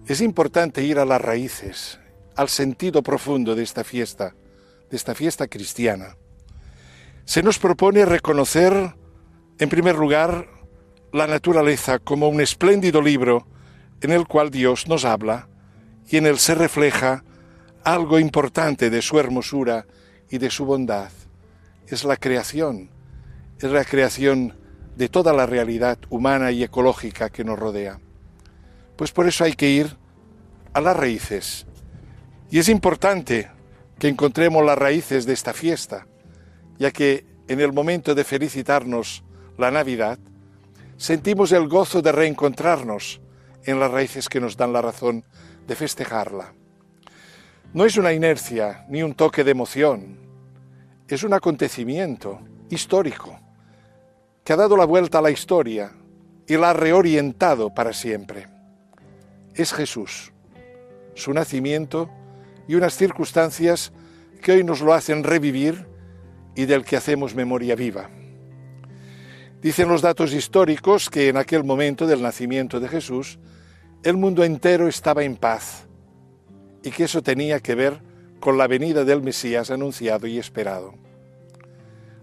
es importante ir a las raíces, al sentido profundo de esta fiesta, de esta fiesta cristiana. Se nos propone reconocer, en primer lugar, la naturaleza como un espléndido libro en el cual Dios nos habla y en él se refleja algo importante de su hermosura y de su bondad. Es la creación, es la creación de toda la realidad humana y ecológica que nos rodea. Pues por eso hay que ir a las raíces. Y es importante que encontremos las raíces de esta fiesta, ya que en el momento de felicitarnos la Navidad, sentimos el gozo de reencontrarnos en las raíces que nos dan la razón de festejarla. No es una inercia ni un toque de emoción, es un acontecimiento histórico que ha dado la vuelta a la historia y la ha reorientado para siempre. Es Jesús, su nacimiento y unas circunstancias que hoy nos lo hacen revivir y del que hacemos memoria viva. Dicen los datos históricos que en aquel momento del nacimiento de Jesús el mundo entero estaba en paz y que eso tenía que ver con la venida del Mesías anunciado y esperado.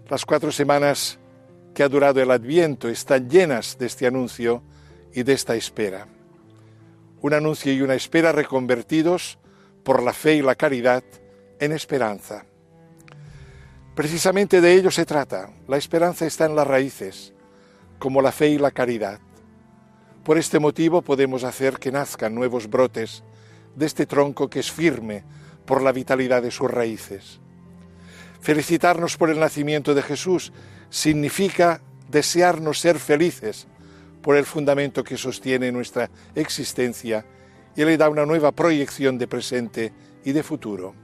Las cuatro semanas que ha durado el Adviento están llenas de este anuncio y de esta espera. Un anuncio y una espera reconvertidos por la fe y la caridad en esperanza. Precisamente de ello se trata. La esperanza está en las raíces, como la fe y la caridad. Por este motivo podemos hacer que nazcan nuevos brotes de este tronco que es firme por la vitalidad de sus raíces. Felicitarnos por el nacimiento de Jesús significa desearnos ser felices por el fundamento que sostiene nuestra existencia y le da una nueva proyección de presente y de futuro.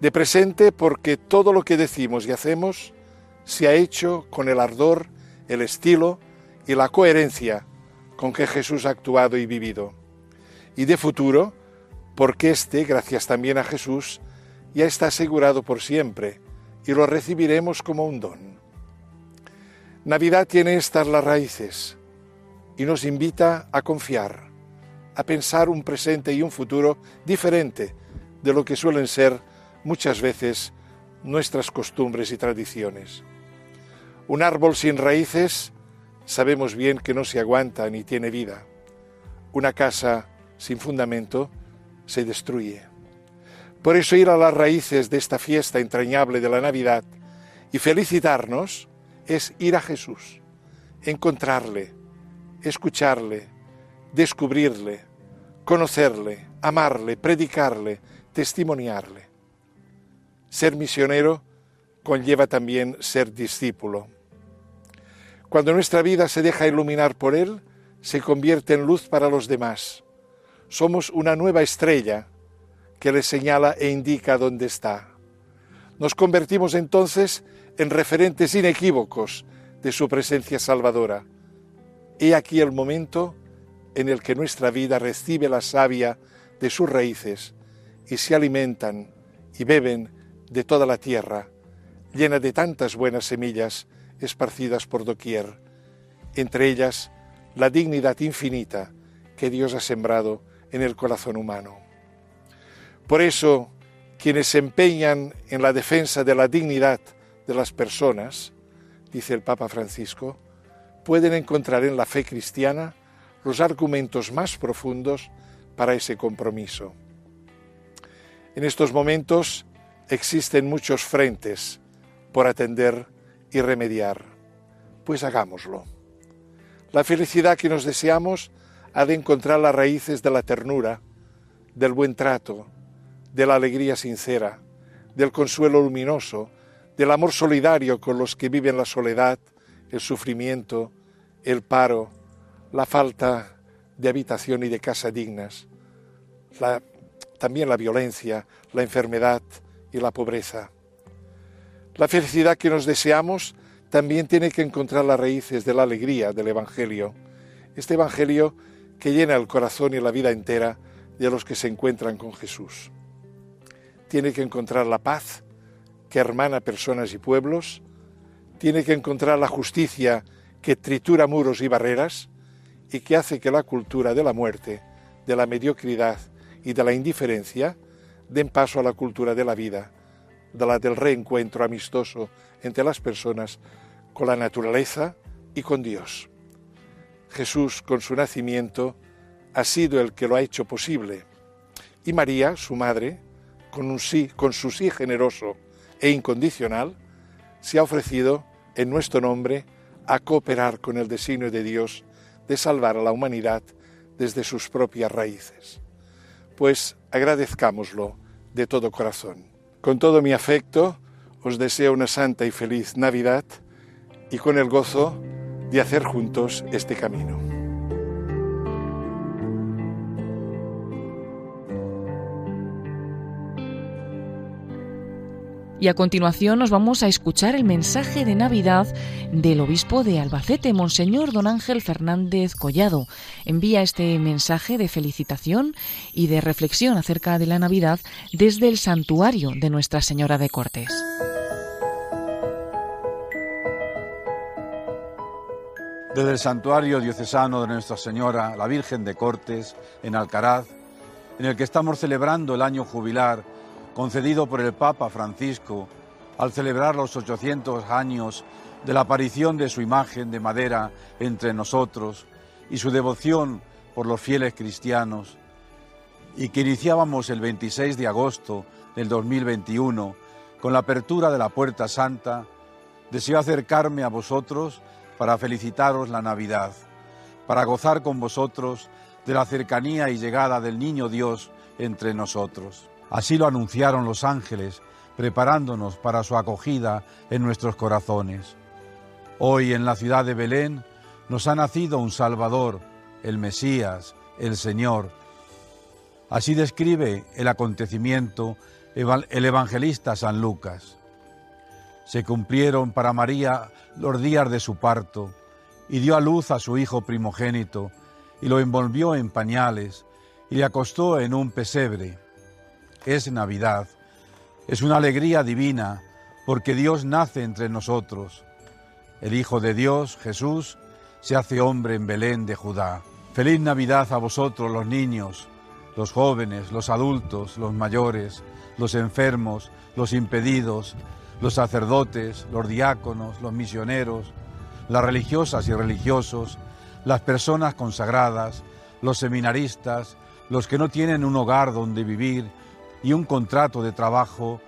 De presente porque todo lo que decimos y hacemos se ha hecho con el ardor, el estilo y la coherencia con que Jesús ha actuado y vivido. Y de futuro porque éste, gracias también a Jesús, ya está asegurado por siempre y lo recibiremos como un don. Navidad tiene estas las raíces y nos invita a confiar, a pensar un presente y un futuro diferente de lo que suelen ser muchas veces nuestras costumbres y tradiciones. Un árbol sin raíces sabemos bien que no se aguanta ni tiene vida. Una casa sin fundamento se destruye. Por eso ir a las raíces de esta fiesta entrañable de la Navidad y felicitarnos es ir a Jesús, encontrarle, escucharle, descubrirle, conocerle, amarle, predicarle, testimoniarle. Ser misionero conlleva también ser discípulo. Cuando nuestra vida se deja iluminar por Él, se convierte en luz para los demás. Somos una nueva estrella que le señala e indica dónde está. Nos convertimos entonces en referentes inequívocos de su presencia salvadora He aquí el momento en el que nuestra vida recibe la savia de sus raíces y se alimentan y beben de toda la tierra, llena de tantas buenas semillas esparcidas por doquier, entre ellas la dignidad infinita que Dios ha sembrado en el corazón humano. Por eso, quienes se empeñan en la defensa de la dignidad de las personas, dice el Papa Francisco, pueden encontrar en la fe cristiana los argumentos más profundos para ese compromiso. En estos momentos existen muchos frentes por atender y remediar, pues hagámoslo. La felicidad que nos deseamos ha de encontrar las raíces de la ternura, del buen trato, de la alegría sincera, del consuelo luminoso, del amor solidario con los que viven la soledad, el sufrimiento, el paro, la falta de habitación y de casa dignas, también la violencia, la enfermedad y la pobreza. La felicidad que nos deseamos también tiene que encontrar las raíces de la alegría del Evangelio, este Evangelio que llena el corazón y la vida entera de los que se encuentran con Jesús. Tiene que encontrar la paz que hermana personas y pueblos, tiene que encontrar la justicia que tritura muros y barreras y que hace que la cultura de la muerte, de la mediocridad y de la indiferencia den paso a la cultura de la vida, de la del reencuentro amistoso entre las personas con la naturaleza y con Dios. Jesús, con su nacimiento, ha sido el que lo ha hecho posible. Y María, su madre, con, un sí, con su sí generoso e incondicional, se ha ofrecido en nuestro nombre a cooperar con el designio de Dios de salvar a la humanidad desde sus propias raíces. Pues agradezcámoslo de todo corazón. Con todo mi afecto, os deseo una santa y feliz Navidad y con el gozo de hacer juntos este camino. Y a continuación nos vamos a escuchar el mensaje de Navidad del obispo de Albacete, Monseñor Don Ángel Fernández Collado. Envía este mensaje de felicitación y de reflexión acerca de la Navidad desde el santuario de Nuestra Señora de Cortes. Desde el santuario diocesano de Nuestra Señora, la Virgen de Cortes, en Alcaraz, en el que estamos celebrando el año jubilar concedido por el Papa Francisco al celebrar los 800 años de la aparición de su imagen de madera entre nosotros y su devoción por los fieles cristianos, y que iniciábamos el 26 de agosto del 2021 con la apertura de la Puerta Santa, deseo acercarme a vosotros para felicitaros la Navidad, para gozar con vosotros de la cercanía y llegada del Niño Dios entre nosotros. Así lo anunciaron los ángeles, preparándonos para su acogida en nuestros corazones. Hoy en la ciudad de Belén nos ha nacido un Salvador, el Mesías, el Señor. Así describe el acontecimiento el evangelista San Lucas. Se cumplieron para María los días de su parto, y dio a luz a su hijo primogénito, y lo envolvió en pañales, y le acostó en un pesebre. Es Navidad, es una alegría divina, porque Dios nace entre nosotros. El Hijo de Dios, Jesús, se hace hombre en Belén de Judá. Feliz Navidad a vosotros los niños, los jóvenes, los adultos, los mayores, los enfermos, los impedidos, los sacerdotes, los diáconos, los misioneros, las religiosas y religiosos, las personas consagradas, los seminaristas, los que no tienen un hogar donde vivir y un contrato de trabajo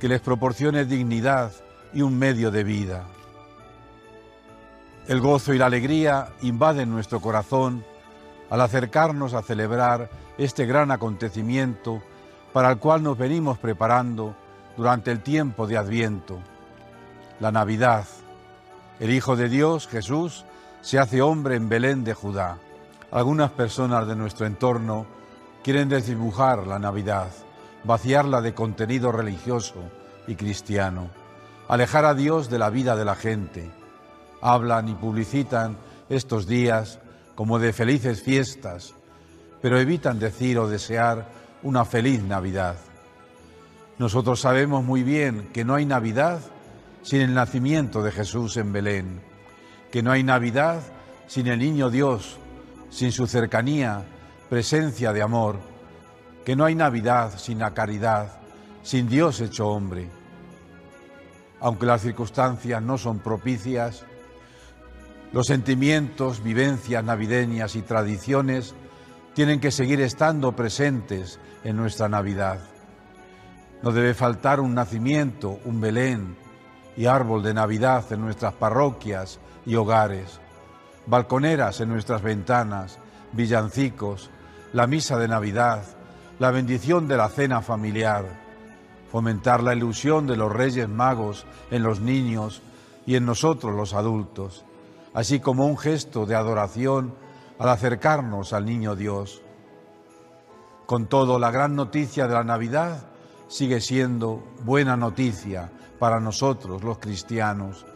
que les proporcione dignidad y un medio de vida. El gozo y la alegría invaden nuestro corazón al acercarnos a celebrar este gran acontecimiento para el cual nos venimos preparando durante el tiempo de Adviento. La Navidad. El Hijo de Dios, Jesús, se hace hombre en Belén de Judá. Algunas personas de nuestro entorno quieren desdibujar la Navidad, vaciarla de contenido religioso y cristiano, alejar a Dios de la vida de la gente. Hablan y publicitan estos días como de felices fiestas, pero evitan decir o desear una feliz Navidad. Nosotros sabemos muy bien que no hay Navidad sin el nacimiento de Jesús en Belén, que no hay Navidad sin el niño Dios, sin su cercanía, presencia de amor, que no hay Navidad sin la caridad, sin Dios hecho hombre. Aunque las circunstancias no son propicias, los sentimientos, vivencias navideñas y tradiciones tienen que seguir estando presentes en nuestra Navidad. No debe faltar un nacimiento, un Belén y árbol de Navidad en nuestras parroquias y hogares, balconeras en nuestras ventanas, villancicos, la misa de Navidad, la bendición de la cena familiar, fomentar la ilusión de los Reyes Magos en los niños y en nosotros los adultos, así como un gesto de adoración al acercarnos al Niño Dios. Con todo, la gran noticia de la Navidad sigue siendo buena noticia para nosotros los cristianos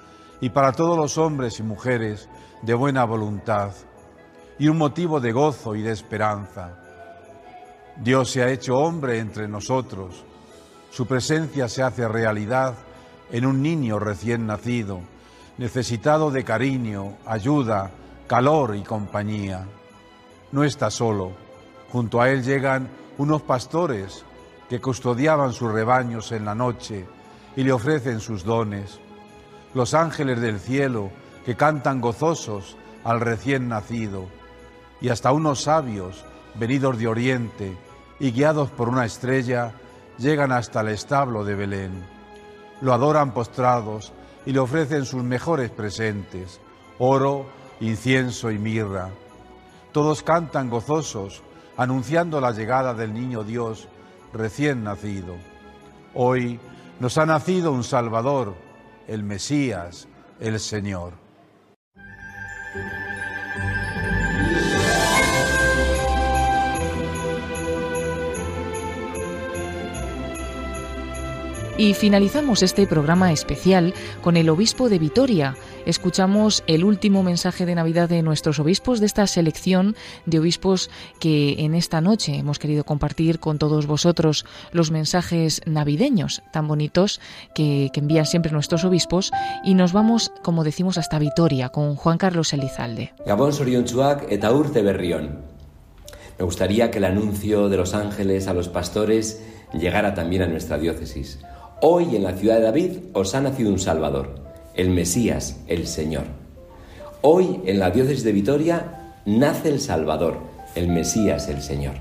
y para todos los hombres y mujeres de buena voluntad y un motivo de gozo y de esperanza. Dios se ha hecho hombre entre nosotros, su presencia se hace realidad en un niño recién nacido, necesitado de cariño, ayuda, calor y compañía. No está solo, junto a él llegan unos pastores que custodiaban sus rebaños en la noche y le ofrecen sus dones, los ángeles del cielo que cantan gozosos al recién nacido, y hasta unos sabios venidos de oriente y guiados por una estrella llegan hasta el establo de Belén. Lo adoran postrados y le ofrecen sus mejores presentes, oro, incienso y mirra. Todos cantan gozosos, anunciando la llegada del niño Dios recién nacido. Hoy nos ha nacido un Salvador, el Mesías, el Señor. Y finalizamos este programa especial con el obispo de Vitoria. Escuchamos el último mensaje de Navidad de nuestros obispos de esta selección de obispos que en esta noche hemos querido compartir con todos vosotros los mensajes navideños tan bonitos que, envían siempre nuestros obispos y nos vamos, como decimos, hasta Vitoria con Juan Carlos Elizalde. Gabón eta urte berrión. Me gustaría que el anuncio de los ángeles a los pastores llegara también a nuestra diócesis. Hoy en la ciudad de David os ha nacido un Salvador, el Mesías, el Señor. Hoy en la diócesis de Vitoria nace el Salvador, el Mesías, el Señor.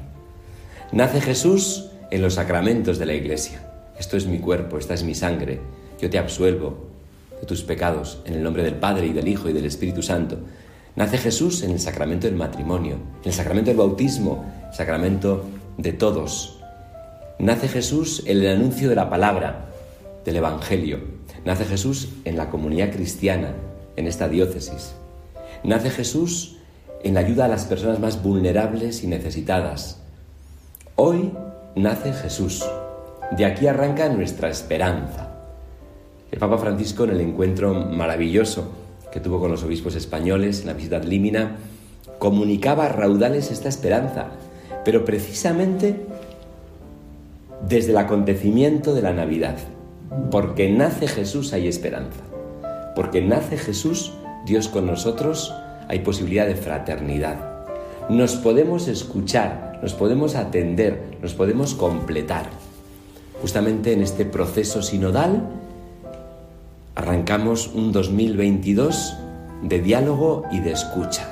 Nace Jesús en los sacramentos de la Iglesia. Esto es mi cuerpo, esta es mi sangre. Yo te absuelvo de tus pecados en el nombre del Padre y del Hijo y del Espíritu Santo. Nace Jesús en el sacramento del matrimonio, en el sacramento del bautismo, sacramento de todos. Nace Jesús en el anuncio de la palabra, del Evangelio. Nace Jesús en la comunidad cristiana, en esta diócesis. Nace Jesús en la ayuda a las personas más vulnerables y necesitadas. Hoy nace Jesús. De aquí arranca nuestra esperanza. El Papa Francisco, en el encuentro maravilloso que tuvo con los obispos españoles en la visita ad Límina, comunicaba a raudales esta esperanza, pero precisamente desde el acontecimiento de la Navidad. Porque nace Jesús hay esperanza. Porque nace Jesús, Dios con nosotros, hay posibilidad de fraternidad. Nos podemos escuchar, nos podemos atender, nos podemos completar. Justamente en este proceso sinodal arrancamos un 2022 de diálogo y de escucha.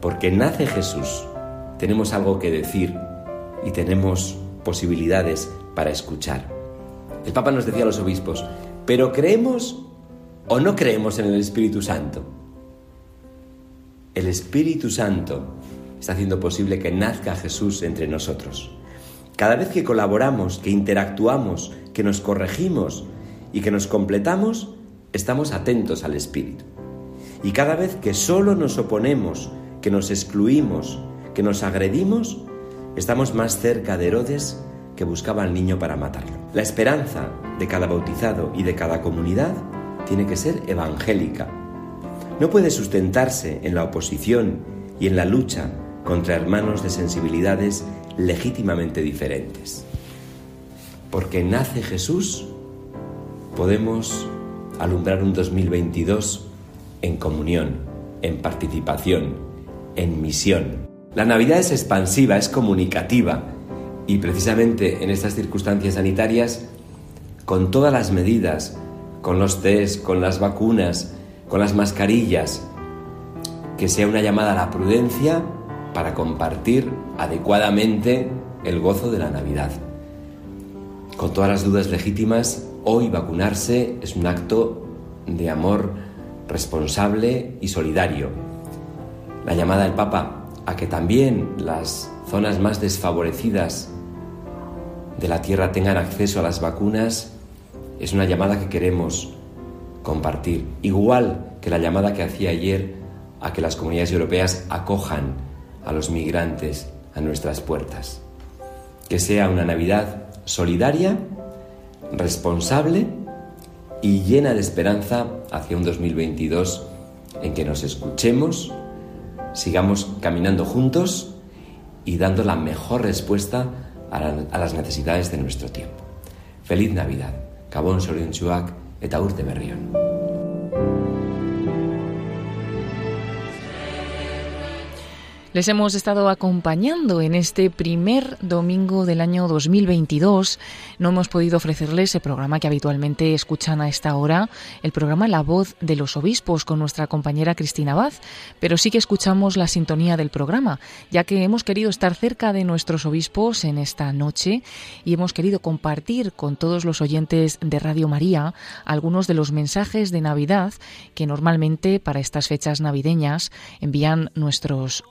Porque nace Jesús, tenemos algo que decir y tenemos posibilidades para escuchar. El Papa nos decía a los obispos, pero creemos o no creemos en el Espíritu Santo. El Espíritu Santo está haciendo posible que nazca Jesús entre nosotros. Cada vez que colaboramos, que interactuamos, que nos corregimos y que nos completamos, estamos atentos al Espíritu. Y cada vez que solo nos oponemos, que nos excluimos, que nos agredimos, estamos más cerca de Herodes que buscaba al niño para matarlo. La esperanza de cada bautizado y de cada comunidad tiene que ser evangélica. no puede sustentarse en la oposición y en la lucha contra hermanos de sensibilidades legítimamente diferentes. Porque nace Jesús, podemos alumbrar un 2022 en comunión, en participación, en misión. La Navidad es expansiva, es comunicativa y precisamente en estas circunstancias sanitarias, con todas las medidas, con los test, con las vacunas, con las mascarillas, que sea una llamada a la prudencia para compartir adecuadamente el gozo de la Navidad. Con todas las dudas legítimas, hoy vacunarse es un acto de amor responsable y solidario. La llamada del Papa a que también las zonas más desfavorecidas de la Tierra tengan acceso a las vacunas es una llamada que queremos compartir, igual que la llamada que hacía ayer a que las comunidades europeas acojan a los migrantes a nuestras puertas. Que sea una Navidad solidaria, responsable y llena de esperanza hacia un 2022 en que nos escuchemos, sigamos caminando juntos y dando la mejor respuesta a, las necesidades de nuestro tiempo. Feliz Navidad. Gabon zoriontsuak eta urte berrion. Les hemos estado acompañando en este primer domingo del año 2022. No hemos podido ofrecerles el programa que habitualmente escuchan a esta hora, el programa La Voz de los Obispos con nuestra compañera Cristina Baz, pero sí que escuchamos la sintonía del programa, ya que hemos querido estar cerca de nuestros obispos en esta noche y hemos querido compartir con todos los oyentes de Radio María algunos de los mensajes de Navidad que normalmente para estas fechas navideñas envían nuestros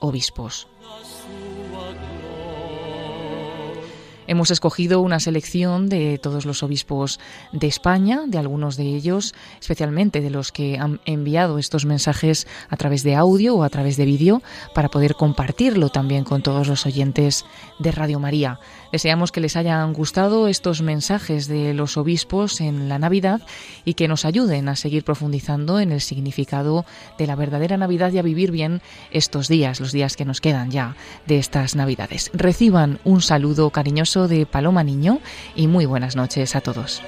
Hemos escogido una selección de todos los obispos de España, de algunos de ellos, especialmente de los que han enviado estos mensajes a través de audio o a través de vídeo, para poder compartirlo también con todos los oyentes de Radio María. Deseamos que les hayan gustado estos mensajes de los obispos en la Navidad y que nos ayuden a seguir profundizando en el significado de la verdadera Navidad y a vivir bien estos días, los días que nos quedan ya de estas Navidades. Reciban un saludo cariñoso de Paloma Niño y muy buenas noches a todos.